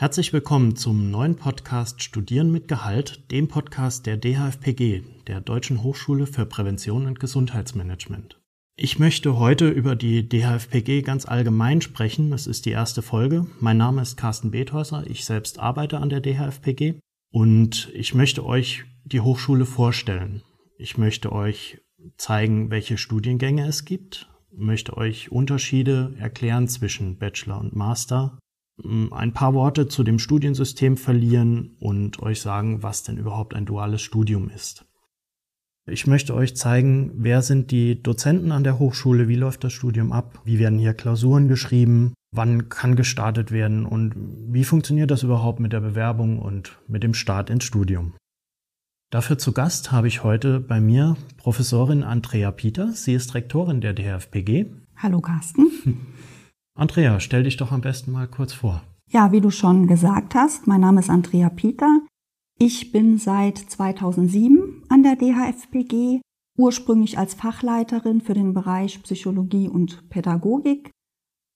Herzlich willkommen zum neuen Podcast Studieren mit Gehalt, dem Podcast der DHFPG, der Deutschen Hochschule für Prävention und Gesundheitsmanagement. Ich möchte heute über die DHFPG ganz allgemein sprechen. Es ist die erste Folge. Mein Name ist Carsten Bethäuser. Ich selbst arbeite an der DHFPG und ich möchte euch die Hochschule vorstellen. Ich möchte euch zeigen, welche Studiengänge es gibt, möchte euch Unterschiede erklären zwischen Bachelor und Master, ein paar Worte zu dem Studiensystem verlieren und euch sagen, was denn überhaupt ein duales Studium ist. Ich möchte euch zeigen, wer sind die Dozenten an der Hochschule, wie läuft das Studium ab, wie werden hier Klausuren geschrieben, wann kann gestartet werden und wie funktioniert das überhaupt mit der Bewerbung und mit dem Start ins Studium. Dafür zu Gast habe ich heute bei mir Professorin Andrea Pieter. Sie ist Rektorin der DHFPG. Hallo Carsten. Andrea, stell dich doch am besten mal kurz vor. Ja, wie du schon gesagt hast, mein Name ist Andrea Pieter. Ich bin seit 2007 an der DHFPG, ursprünglich als Fachleiterin für den Bereich Psychologie und Pädagogik.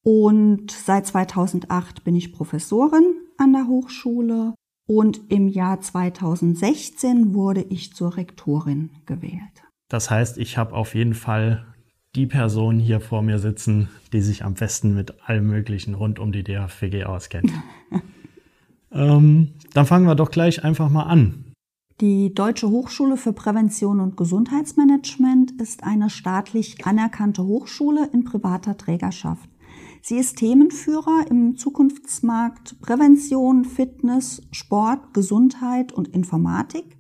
Und seit 2008 bin ich Professorin an der Hochschule und im Jahr 2016 wurde ich zur Rektorin gewählt. Das heißt, ich habe auf jeden Fall die Person hier vor mir sitzen, die sich am besten mit allem Möglichen rund um die DHFG auskennt. ähm, dann fangen wir doch gleich einfach mal an. Die Deutsche Hochschule für Prävention und Gesundheitsmanagement ist eine staatlich anerkannte Hochschule in privater Trägerschaft. Sie ist Themenführer im Zukunftsmarkt Prävention, Fitness, Sport, Gesundheit und Informatik.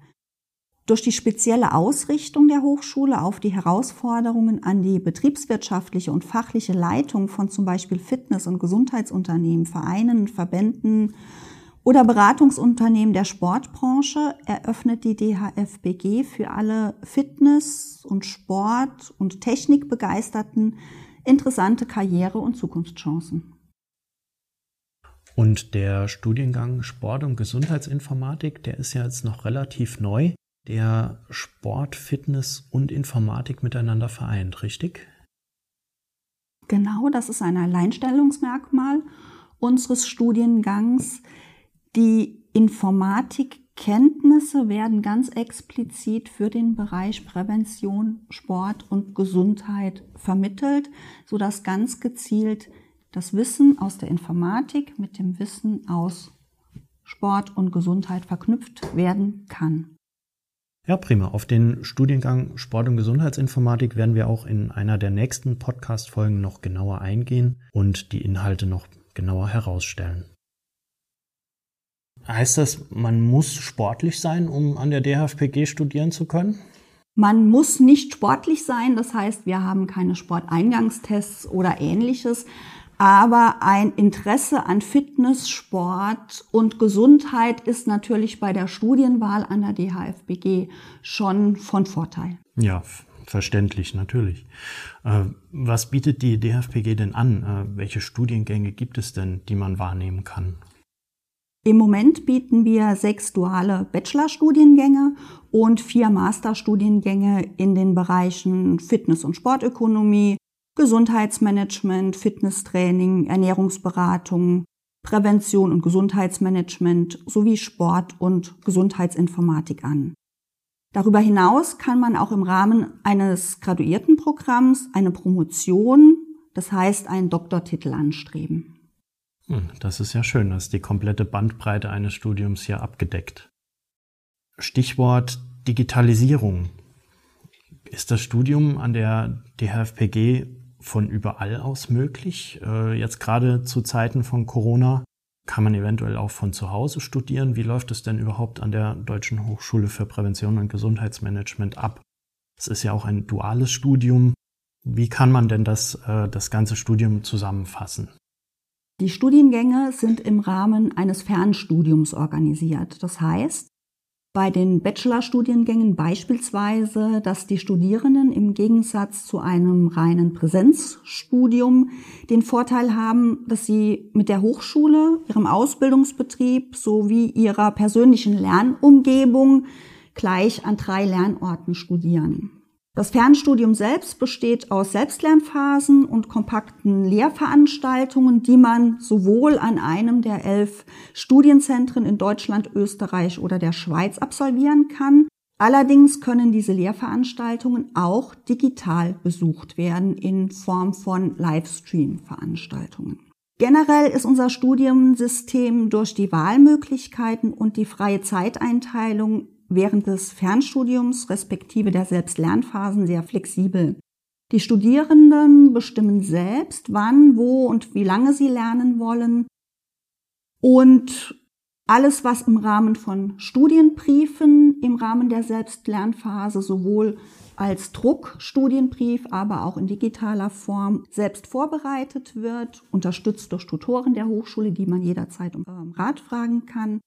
Durch die spezielle Ausrichtung der Hochschule auf die Herausforderungen an die betriebswirtschaftliche und fachliche Leitung von zum Beispiel Fitness- und Gesundheitsunternehmen, Vereinen, Verbänden oder Beratungsunternehmen der Sportbranche eröffnet die DHFBG für alle Fitness- und Sport- und Technikbegeisterten interessante Karriere- und Zukunftschancen. Und der Studiengang Sport- und Gesundheitsinformatik, der ist ja jetzt noch relativ neu, der Sport, Fitness und Informatik miteinander vereint, richtig? Genau, das ist ein Alleinstellungsmerkmal unseres Studiengangs. Die Informatik Kenntnisse werden ganz explizit für den Bereich Prävention, Sport und Gesundheit vermittelt, sodass ganz gezielt das Wissen aus der Informatik mit dem Wissen aus Sport und Gesundheit verknüpft werden kann. Ja, prima. Auf den Studiengang Sport- und Gesundheitsinformatik werden wir auch in einer der nächsten Podcast-Folgen noch genauer eingehen und die Inhalte noch genauer herausstellen. Heißt das, man muss sportlich sein, um an der DHFPG studieren zu können? Man muss nicht sportlich sein, das heißt, wir haben keine Sporteingangstests oder ähnliches, aber ein Interesse an Fitness, Sport und Gesundheit ist natürlich bei der Studienwahl an der DHFBG schon von Vorteil. Ja, verständlich, natürlich. Äh, was bietet die DHFPG denn an? Äh, welche Studiengänge gibt es denn, die man wahrnehmen kann? Im Moment bieten wir sechs duale Bachelorstudiengänge und vier Masterstudiengänge in den Bereichen Fitness- und Sportökonomie, Gesundheitsmanagement, Fitnesstraining, Ernährungsberatung, Prävention und Gesundheitsmanagement sowie Sport- und Gesundheitsinformatik an. Darüber hinaus kann man auch im Rahmen eines Graduiertenprogramms eine Promotion, das heißt einen Doktortitel anstreben. Hm, das ist ja schön, dass die komplette Bandbreite eines Studiums hier abgedeckt. Stichwort Digitalisierung. Ist das Studium an der DHFPG von überall aus möglich? Äh, jetzt gerade zu Zeiten von Corona kann man eventuell auch von zu Hause studieren. Wie läuft es denn überhaupt an der Deutschen Hochschule für Prävention und Gesundheitsmanagement ab? Es ist ja auch ein duales Studium. Wie kann man denn das, äh, das ganze Studium zusammenfassen? Die Studiengänge sind im Rahmen eines Fernstudiums organisiert. Das heißt, bei den Bachelorstudiengängen beispielsweise, dass die Studierenden im Gegensatz zu einem reinen Präsenzstudium den Vorteil haben, dass sie mit der Hochschule, ihrem Ausbildungsbetrieb sowie ihrer persönlichen Lernumgebung gleich an drei Lernorten studieren. Das Fernstudium selbst besteht aus Selbstlernphasen und kompakten Lehrveranstaltungen, die man sowohl an einem der elf Studienzentren in Deutschland, Österreich oder der Schweiz absolvieren kann. Allerdings können diese Lehrveranstaltungen auch digital besucht werden in Form von Livestream-Veranstaltungen. Generell ist unser Studiensystem durch die Wahlmöglichkeiten und die freie Zeiteinteilung während des Fernstudiums respektive der Selbstlernphasen sehr flexibel. Die Studierenden bestimmen selbst, wann, wo und wie lange sie lernen wollen. Und alles, was im Rahmen von Studienbriefen im Rahmen der Selbstlernphase sowohl als Druckstudienbrief, aber auch in digitaler Form selbst vorbereitet wird, unterstützt durch Tutoren der Hochschule, die man jederzeit um Rat fragen kann,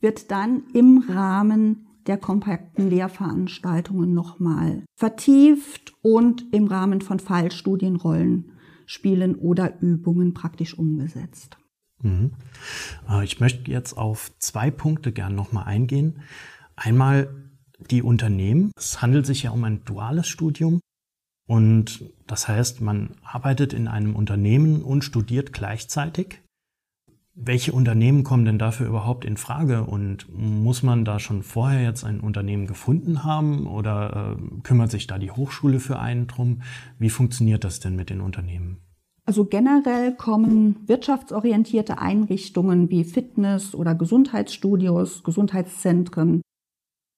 wird dann im Rahmen der kompakten Lehrveranstaltungen nochmal vertieft und im Rahmen von Fallstudien, Rollenspielen oder Übungen praktisch umgesetzt. Mhm. Äh, ich möchte jetzt auf zwei Punkte gern nochmal eingehen. Einmal die Unternehmen. Es handelt sich ja um ein duales Studium. Und das heißt, man arbeitet in einem Unternehmen und studiert gleichzeitig. Welche Unternehmen kommen denn dafür überhaupt in Frage und muss man da schon vorher jetzt ein Unternehmen gefunden haben oder äh, kümmert sich da die Hochschule für einen drum? Wie funktioniert das denn mit den Unternehmen? Also generell kommen wirtschaftsorientierte Einrichtungen wie Fitness- oder Gesundheitsstudios, Gesundheitszentren,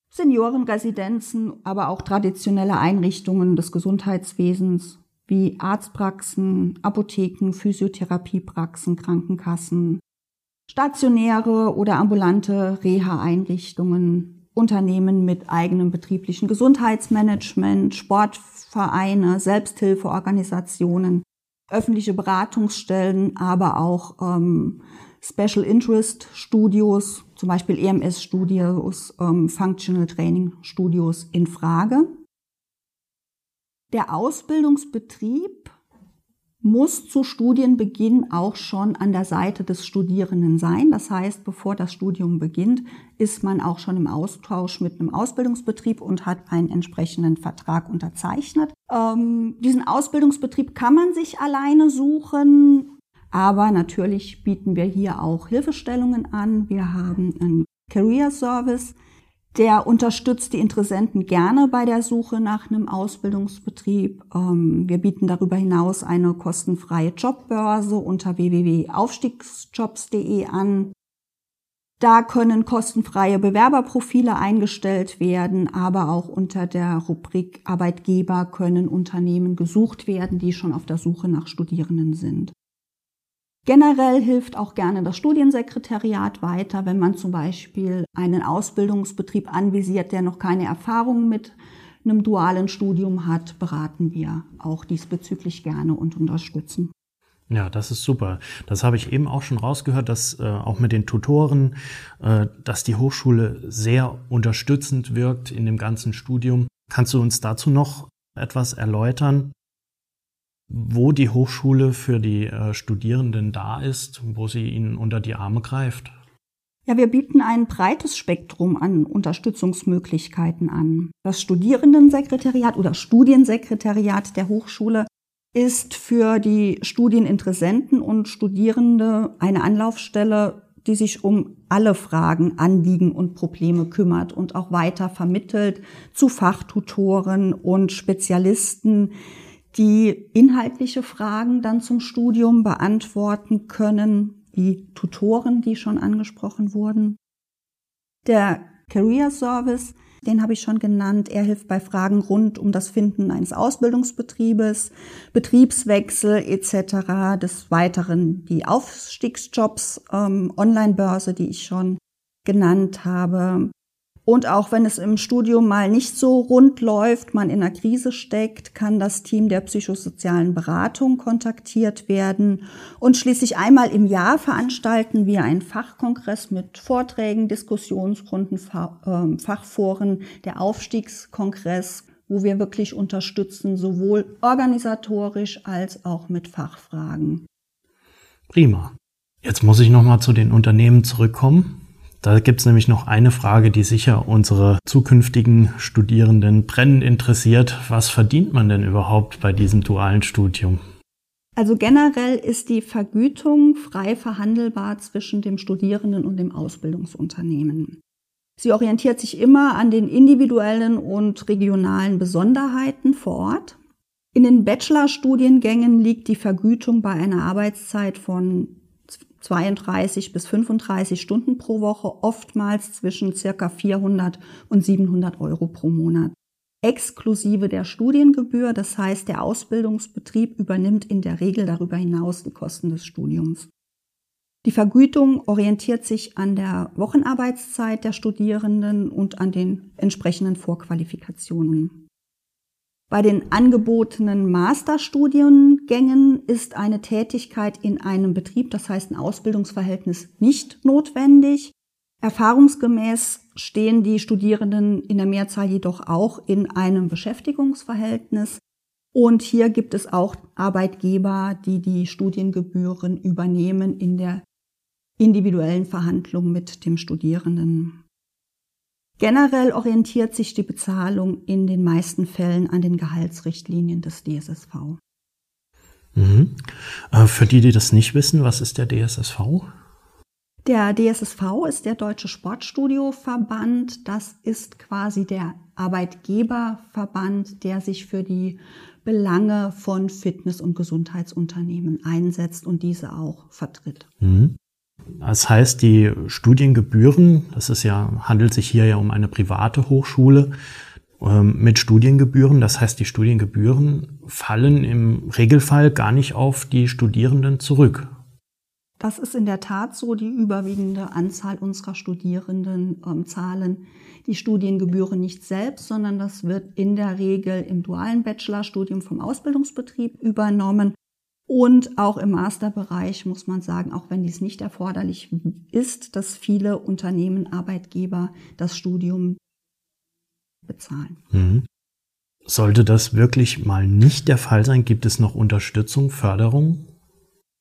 Seniorenresidenzen, aber auch traditionelle Einrichtungen des Gesundheitswesens wie Arztpraxen, Apotheken, Physiotherapiepraxen, Krankenkassen, stationäre oder ambulante Reha-Einrichtungen, Unternehmen mit eigenem betrieblichen Gesundheitsmanagement, Sportvereine, Selbsthilfeorganisationen, öffentliche Beratungsstellen, aber auch ähm, Special Interest Studios, zum Beispiel EMS Studios, ähm, Functional Training Studios in Frage. Der Ausbildungsbetrieb muss zu Studienbeginn auch schon an der Seite des Studierenden sein. Das heißt, bevor das Studium beginnt, ist man auch schon im Austausch mit einem Ausbildungsbetrieb und hat einen entsprechenden Vertrag unterzeichnet. Ähm, diesen Ausbildungsbetrieb kann man sich alleine suchen, aber natürlich bieten wir hier auch Hilfestellungen an. Wir haben einen Career Service, der unterstützt die Interessenten gerne bei der Suche nach einem Ausbildungsbetrieb. Ähm, wir bieten darüber hinaus eine kostenfreie Jobbörse unter www.aufstiegsjobs.de an. Da können kostenfreie Bewerberprofile eingestellt werden, aber auch unter der Rubrik Arbeitgeber können Unternehmen gesucht werden, die schon auf der Suche nach Studierenden sind. Generell hilft auch gerne das Studiensekretariat weiter, wenn man zum Beispiel einen Ausbildungsbetrieb anvisiert, der noch keine Erfahrung mit einem dualen Studium hat, beraten wir auch diesbezüglich gerne und unterstützen. Ja, das ist super. Das habe ich eben auch schon rausgehört, dass äh, auch mit den Tutoren, äh, dass die Hochschule sehr unterstützend wirkt in dem ganzen Studium. Kannst du uns dazu noch etwas erläutern? Wo die Hochschule für die äh, Studierenden da ist, wo sie ihnen unter die Arme greift? Ja, wir bieten ein breites Spektrum an Unterstützungsmöglichkeiten an. Das Studierendensekretariat oder Studiensekretariat der Hochschule ist für die Studieninteressenten und Studierende eine Anlaufstelle, die sich um alle Fragen, Anliegen und Probleme kümmert und auch weiter vermittelt zu Fachtutoren und Spezialisten, die inhaltliche Fragen dann zum Studium beantworten können, die Tutoren, die schon angesprochen wurden. Der Career Service, den habe ich schon genannt, er hilft bei Fragen rund um das Finden eines Ausbildungsbetriebes, Betriebswechsel etc. Des Weiteren die Aufstiegsjobs, ähm, Online-Börse, die ich schon genannt habe, und auch wenn es im Studium mal nicht so rund läuft, man in einer Krise steckt, kann das Team der psychosozialen Beratung kontaktiert werden. Und schließlich einmal im Jahr veranstalten wir einen Fachkongress mit Vorträgen, Diskussionsrunden, ähm, Fachforen, der Aufstiegskongress, wo wir wirklich unterstützen, sowohl organisatorisch als auch mit Fachfragen. Prima. Jetzt muss ich nochmal zu den Unternehmen zurückkommen Da gibt es nämlich noch eine Frage, die sicher unsere zukünftigen Studierenden brennend interessiert. Was verdient man denn überhaupt bei diesem dualen Studium? Also generell ist die Vergütung frei verhandelbar zwischen dem Studierenden und dem Ausbildungsunternehmen. Sie orientiert sich immer an den individuellen und regionalen Besonderheiten vor Ort. In den Bachelorstudiengängen liegt die Vergütung bei einer Arbeitszeit von 32 bis 35 Stunden pro Woche, oftmals zwischen circa 400 und 700 Euro pro Monat exklusive der Studiengebühr. Das heißt, der Ausbildungsbetrieb übernimmt in der Regel darüber hinaus die Kosten des Studiums. Die Vergütung orientiert sich an der Wochenarbeitszeit der Studierenden und an den entsprechenden Vorqualifikationen. Bei den angebotenen Masterstudiengängen ist eine Tätigkeit in einem Betrieb, das heißt ein Ausbildungsverhältnis, nicht notwendig. Erfahrungsgemäß stehen die Studierenden in der Mehrzahl jedoch auch in einem Beschäftigungsverhältnis. Und hier gibt es auch Arbeitgeber, die die Studiengebühren übernehmen in der individuellen Verhandlung mit dem Studierenden. Generell orientiert sich die Bezahlung in den meisten Fällen an den Gehaltsrichtlinien des DSSV. Mhm. Äh, für die, die das nicht wissen, was ist der DSSV? Der DSSV ist der Deutsche Sportstudioverband. Das ist quasi der Arbeitgeberverband, der sich für die Belange von Fitness- und Gesundheitsunternehmen einsetzt und diese auch vertritt. Mhm. Das heißt, die Studiengebühren, das ist ja, handelt sich hier ja um eine private Hochschule ähm, mit Studiengebühren. Das heißt, die Studiengebühren fallen im Regelfall gar nicht auf die Studierenden zurück. Das ist in der Tat so. Die überwiegende Anzahl unserer Studierenden ähm, zahlen die Studiengebühren nicht selbst, sondern das wird in der Regel im dualen Bachelorstudium vom Ausbildungsbetrieb übernommen. Und auch im Masterbereich muss man sagen, auch wenn dies nicht erforderlich ist, dass viele Unternehmen, Arbeitgeber das Studium bezahlen. Mhm. Sollte das wirklich mal nicht der Fall sein, gibt es noch Unterstützung, Förderung?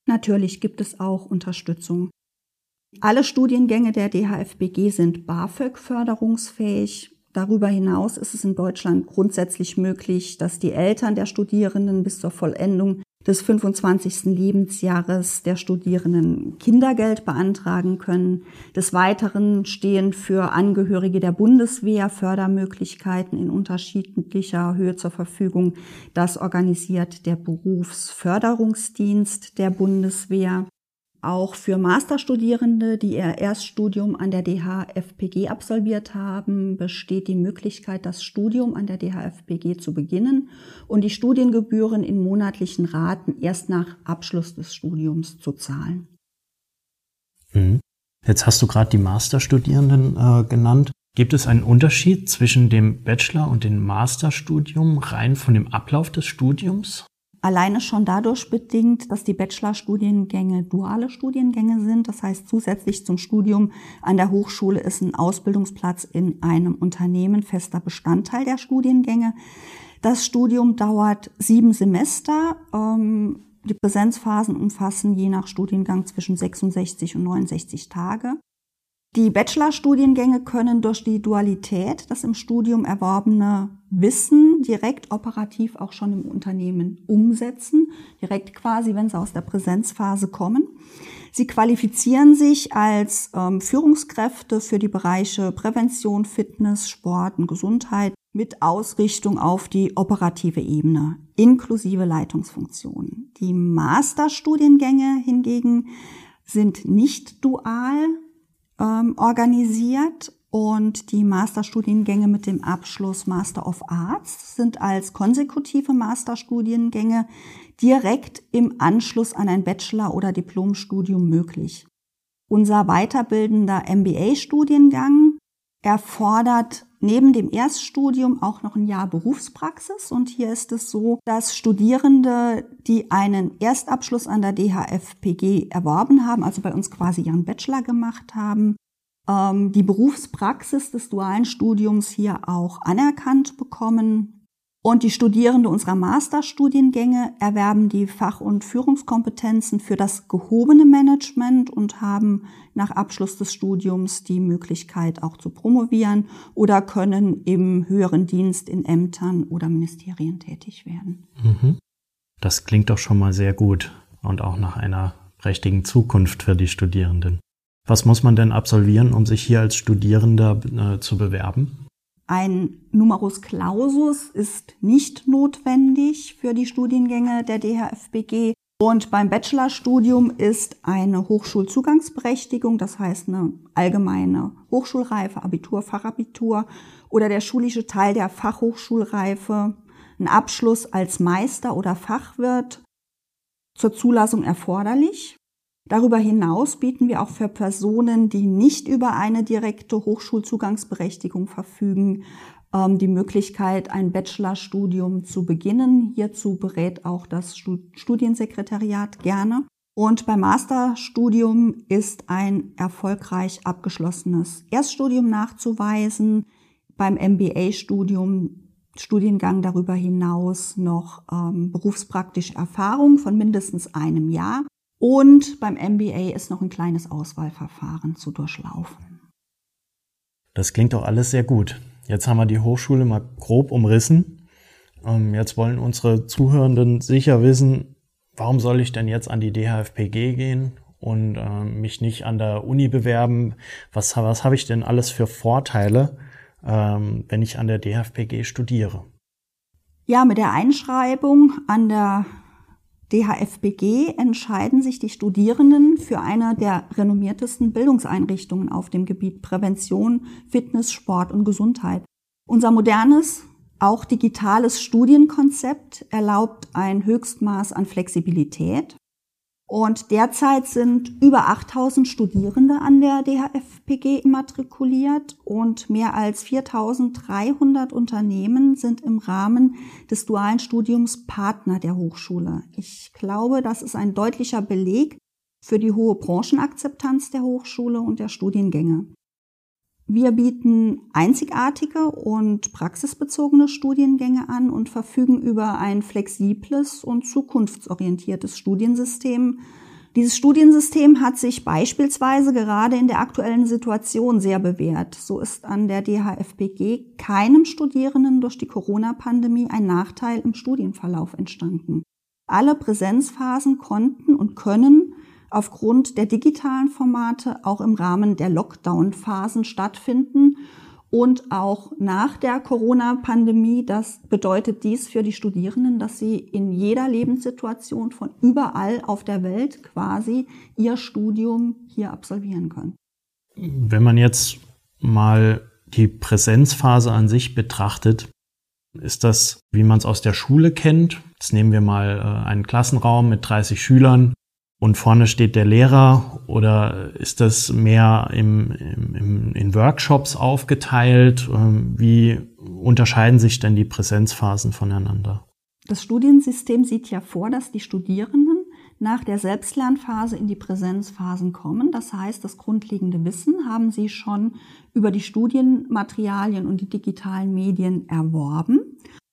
Natürlich gibt es auch Unterstützung. Alle Studiengänge der DHFBG sind BAföG förderungsfähig. Darüber hinaus ist es in Deutschland grundsätzlich möglich, dass die Eltern der Studierenden bis zur Vollendung des 25. Lebensjahres der Studierenden Kindergeld beantragen können. Des Weiteren stehen für Angehörige der Bundeswehr Fördermöglichkeiten in unterschiedlicher Höhe zur Verfügung. Das organisiert der Berufsförderungsdienst der Bundeswehr. Auch für Masterstudierende, die ihr Erststudium an der DHFPG absolviert haben, besteht die Möglichkeit, das Studium an der DHFPG zu beginnen und die Studiengebühren in monatlichen Raten erst nach Abschluss des Studiums zu zahlen. Mhm. Jetzt hast du gerade die Masterstudierenden äh, genannt. Gibt es einen Unterschied zwischen dem Bachelor- und dem Masterstudium rein von dem Ablauf des Studiums? Alleine schon dadurch bedingt, dass die Bachelorstudiengänge duale Studiengänge sind. Das heißt, zusätzlich zum Studium an der Hochschule ist ein Ausbildungsplatz in einem Unternehmen fester Bestandteil der Studiengänge. Das Studium dauert sieben Semester. Ähm, die Präsenzphasen umfassen je nach Studiengang zwischen 66 und 69 Tage. Die Bachelorstudiengänge können durch die Dualität das im Studium erworbene Wissen direkt operativ auch schon im Unternehmen umsetzen, direkt quasi, wenn sie aus der Präsenzphase kommen. Sie qualifizieren sich als ähm, Führungskräfte für die Bereiche Prävention, Fitness, Sport und Gesundheit mit Ausrichtung auf die operative Ebene, inklusive Leitungsfunktionen. Die Masterstudiengänge hingegen sind nicht dual, ähm, organisiert und die Masterstudiengänge mit dem Abschluss Master of Arts sind als konsekutive Masterstudiengänge direkt im Anschluss an ein Bachelor- oder Diplomstudium möglich. Unser weiterbildender MBA-Studiengang erfordert neben dem Erststudium auch noch ein Jahr Berufspraxis. Und hier ist es so, dass Studierende, die einen Erstabschluss an der DHFPG erworben haben, also bei uns quasi ihren Bachelor gemacht haben, ähm, die Berufspraxis des dualen Studiums hier auch anerkannt bekommen. Und die Studierende unserer Masterstudiengänge erwerben die Fach- und Führungskompetenzen für das gehobene Management und haben nach Abschluss des Studiums die Möglichkeit auch zu promovieren oder können im höheren Dienst in Ämtern oder Ministerien tätig werden. Mhm. Das klingt doch schon mal sehr gut und auch nach einer prächtigen Zukunft für die Studierenden. Was muss man denn absolvieren, um sich hier als Studierender äh, zu bewerben? Ein Numerus Clausus ist nicht notwendig für die Studiengänge der DHFBG. Und beim Bachelorstudium ist eine Hochschulzugangsberechtigung, das heißt eine allgemeine Hochschulreife, Abitur, Fachabitur oder der schulische Teil der Fachhochschulreife, ein Abschluss als Meister oder Fachwirt zur Zulassung erforderlich. Darüber hinaus bieten wir auch für Personen, die nicht über eine direkte Hochschulzugangsberechtigung verfügen, ähm, die Möglichkeit, ein Bachelorstudium zu beginnen. Hierzu berät auch das Studiensekretariat gerne. Und beim Masterstudium ist ein erfolgreich abgeschlossenes Erststudium nachzuweisen. Beim MBA-Studium Studiengang darüber hinaus noch ähm, berufspraktische Erfahrung von mindestens einem Jahr und beim MBA ist noch ein kleines Auswahlverfahren zu durchlaufen. Das klingt doch alles sehr gut. Jetzt haben wir die Hochschule mal grob umrissen. Ähm, jetzt wollen unsere Zuhörenden sicher wissen, warum soll ich denn jetzt an die DHFPG gehen und ähm, mich nicht an der Uni bewerben? Was, was habe ich denn alles für Vorteile, ähm, wenn ich an der DHFPG studiere? Ja, mit der Einschreibung an der DHFBG entscheiden sich die Studierenden für eine der renommiertesten Bildungseinrichtungen auf dem Gebiet Prävention, Fitness, Sport und Gesundheit. Unser modernes, auch digitales Studienkonzept erlaubt ein Höchstmaß an Flexibilität und derzeit sind über 8000 Studierende an der DHFPG immatrikuliert und mehr als 4300 Unternehmen sind im Rahmen des dualen Studiums Partner der Hochschule. Ich glaube, das ist ein deutlicher Beleg für die hohe Branchenakzeptanz der Hochschule und der Studiengänge. Wir bieten einzigartige und praxisbezogene Studiengänge an und verfügen über ein flexibles und zukunftsorientiertes Studiensystem. Dieses Studiensystem hat sich beispielsweise gerade in der aktuellen Situation sehr bewährt. So ist an der DHFBG keinem Studierenden durch die Corona-Pandemie ein Nachteil im Studienverlauf entstanden. Alle Präsenzphasen konnten und können aufgrund der digitalen Formate auch im Rahmen der Lockdown-Phasen stattfinden und auch nach der Corona-Pandemie. Das bedeutet dies für die Studierenden, dass sie in jeder Lebenssituation von überall auf der Welt quasi ihr Studium hier absolvieren können. Wenn man jetzt mal die Präsenzphase an sich betrachtet, ist das, wie man es aus der Schule kennt. Jetzt nehmen wir mal äh, einen Klassenraum mit 30 Schülern und vorne steht der Lehrer oder ist das mehr im, im, in Workshops aufgeteilt? Ähm, wie unterscheiden sich denn die Präsenzphasen voneinander? Das Studiensystem sieht ja vor, dass die Studierenden nach der Selbstlernphase in die Präsenzphasen kommen. Das heißt, das grundlegende Wissen haben sie schon über die Studienmaterialien und die digitalen Medien erworben.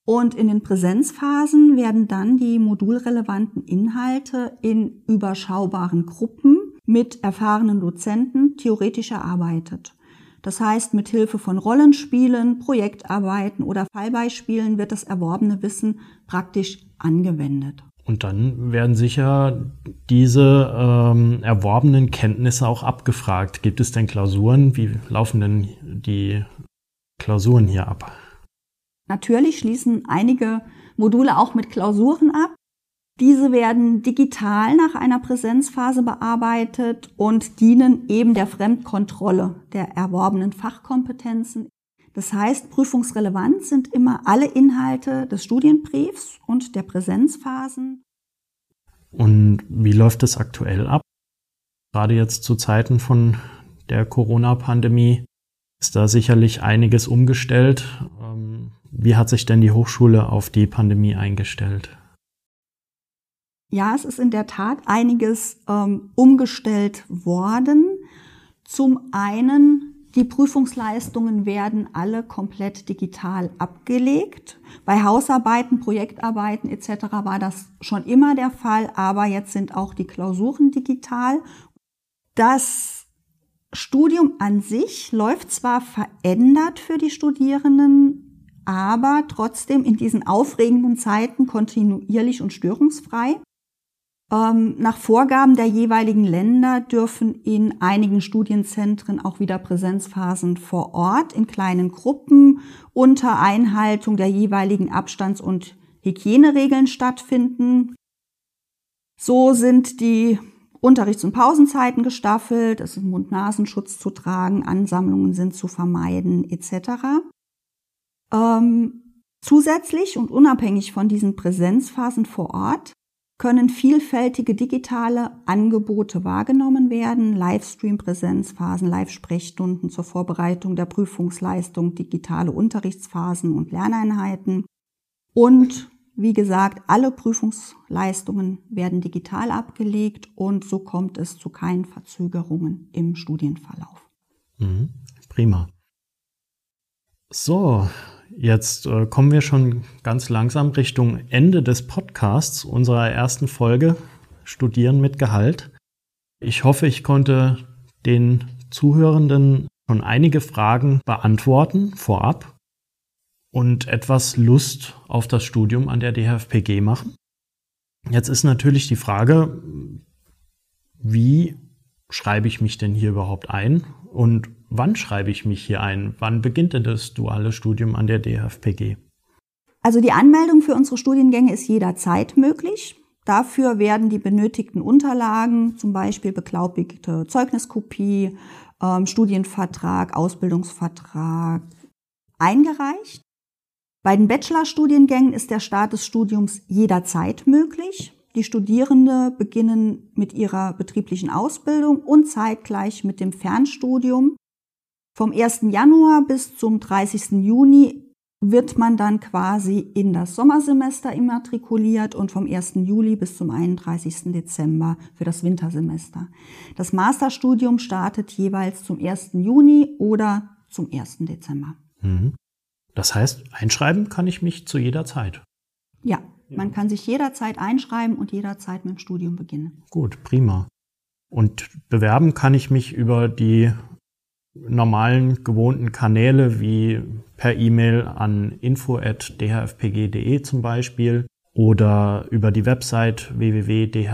Und in den Präsenzphasen werden dann die modulrelevanten Inhalte in überschaubaren Gruppen mit erfahrenen Dozenten theoretisch erarbeitet. Das heißt, mit Hilfe von Rollenspielen, Projektarbeiten oder Fallbeispielen wird das erworbene Wissen praktisch angewendet. Und dann werden sicher diese ähm, erworbenen Kenntnisse auch abgefragt. Gibt es denn Klausuren? Wie laufen denn die Klausuren hier ab? Natürlich schließen einige Module auch mit Klausuren ab. Diese werden digital nach einer Präsenzphase bearbeitet und dienen eben der Fremdkontrolle der erworbenen Fachkompetenzen. Das heißt, prüfungsrelevant sind immer alle Inhalte des Studienbriefs und der Präsenzphasen. Und wie läuft es aktuell ab? Gerade jetzt zu Zeiten von der Corona-Pandemie ist da sicherlich einiges umgestellt. Wie hat sich denn die Hochschule auf die Pandemie eingestellt? Ja, es ist in der Tat einiges ähm, umgestellt worden. Zum einen Die Prüfungsleistungen werden alle komplett digital abgelegt. Bei Hausarbeiten, Projektarbeiten etc. war das schon immer der Fall, aber jetzt sind auch die Klausuren digital. Das Studium an sich läuft zwar verändert für die Studierenden, aber trotzdem in diesen aufregenden Zeiten kontinuierlich und störungsfrei. Ähm, nach Vorgaben der jeweiligen Länder dürfen in einigen Studienzentren auch wieder Präsenzphasen vor Ort in kleinen Gruppen unter Einhaltung der jeweiligen Abstands- und Hygieneregeln stattfinden. So sind die Unterrichts- und Pausenzeiten gestaffelt, es ist Mund-Nasenschutz zu tragen, Ansammlungen sind zu vermeiden etc. Ähm, zusätzlich und unabhängig von diesen Präsenzphasen vor Ort können vielfältige digitale Angebote wahrgenommen werden, Livestream-Präsenzphasen, Live-Sprechstunden zur Vorbereitung der Prüfungsleistung, digitale Unterrichtsphasen und Lerneinheiten. Und wie gesagt, alle Prüfungsleistungen werden digital abgelegt und so kommt es zu keinen Verzögerungen im Studienverlauf. Mhm, prima. So, Jetzt äh, kommen wir schon ganz langsam Richtung Ende des Podcasts unserer ersten Folge Studieren mit Gehalt. Ich hoffe, ich konnte den Zuhörenden schon einige Fragen beantworten vorab und etwas Lust auf das Studium an der DHFPG machen. Jetzt ist natürlich die Frage, wie schreibe ich mich denn hier überhaupt ein und wann schreibe ich mich hier ein? Wann beginnt denn das duale Studium an der DFPG? Also die Anmeldung für unsere Studiengänge ist jederzeit möglich. Dafür werden die benötigten Unterlagen, zum Beispiel beglaubigte Zeugniskopie, ähm, Studienvertrag, Ausbildungsvertrag, eingereicht. Bei den Bachelorstudiengängen ist der Start des Studiums jederzeit möglich. Die Studierende beginnen mit ihrer betrieblichen Ausbildung und zeitgleich mit dem Fernstudium. Vom 1. Januar bis zum 30. Juni wird man dann quasi in das Sommersemester immatrikuliert und vom 1. Juli bis zum 31. Dezember für das Wintersemester. Das Masterstudium startet jeweils zum 1. Juni oder zum 1. Dezember. Mhm. Das heißt, einschreiben kann ich mich zu jeder Zeit. Ja, man kann sich jederzeit einschreiben und jederzeit mit dem Studium beginnen. Gut, prima. Und bewerben kann ich mich über die normalen gewohnten Kanäle wie per E-Mail an info@dhfpg.de zum Beispiel oder über die Website www.dhfpg.de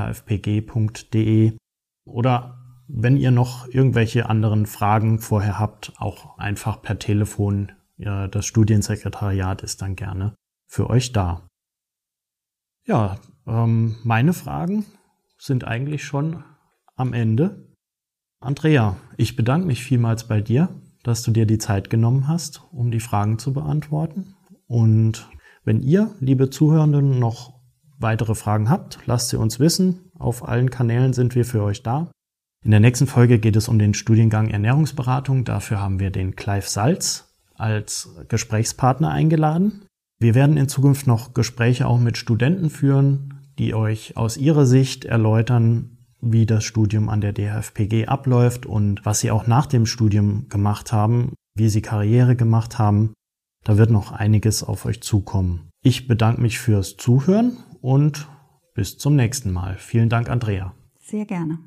oder wenn ihr noch irgendwelche anderen Fragen vorher habt, auch einfach per Telefon. Das Studiensekretariat ist dann gerne für euch da. Ja, ähm, meine Fragen sind eigentlich schon am Ende. Andrea, ich bedanke mich vielmals bei dir, dass du dir die Zeit genommen hast, um die Fragen zu beantworten. Und wenn ihr, liebe Zuhörenden, noch weitere Fragen habt, lasst sie uns wissen. Auf allen Kanälen sind wir für euch da. In der nächsten Folge geht es um den Studiengang Ernährungsberatung. Dafür haben wir den Clive Salz als Gesprächspartner eingeladen. Wir werden in Zukunft noch Gespräche auch mit Studenten führen, die euch aus ihrer Sicht erläutern, wie das Studium an der DHFPG abläuft und was sie auch nach dem Studium gemacht haben, wie sie Karriere gemacht haben. Da wird noch einiges auf euch zukommen. Ich bedanke mich fürs Zuhören und bis zum nächsten Mal. Vielen Dank, Andrea. Sehr gerne.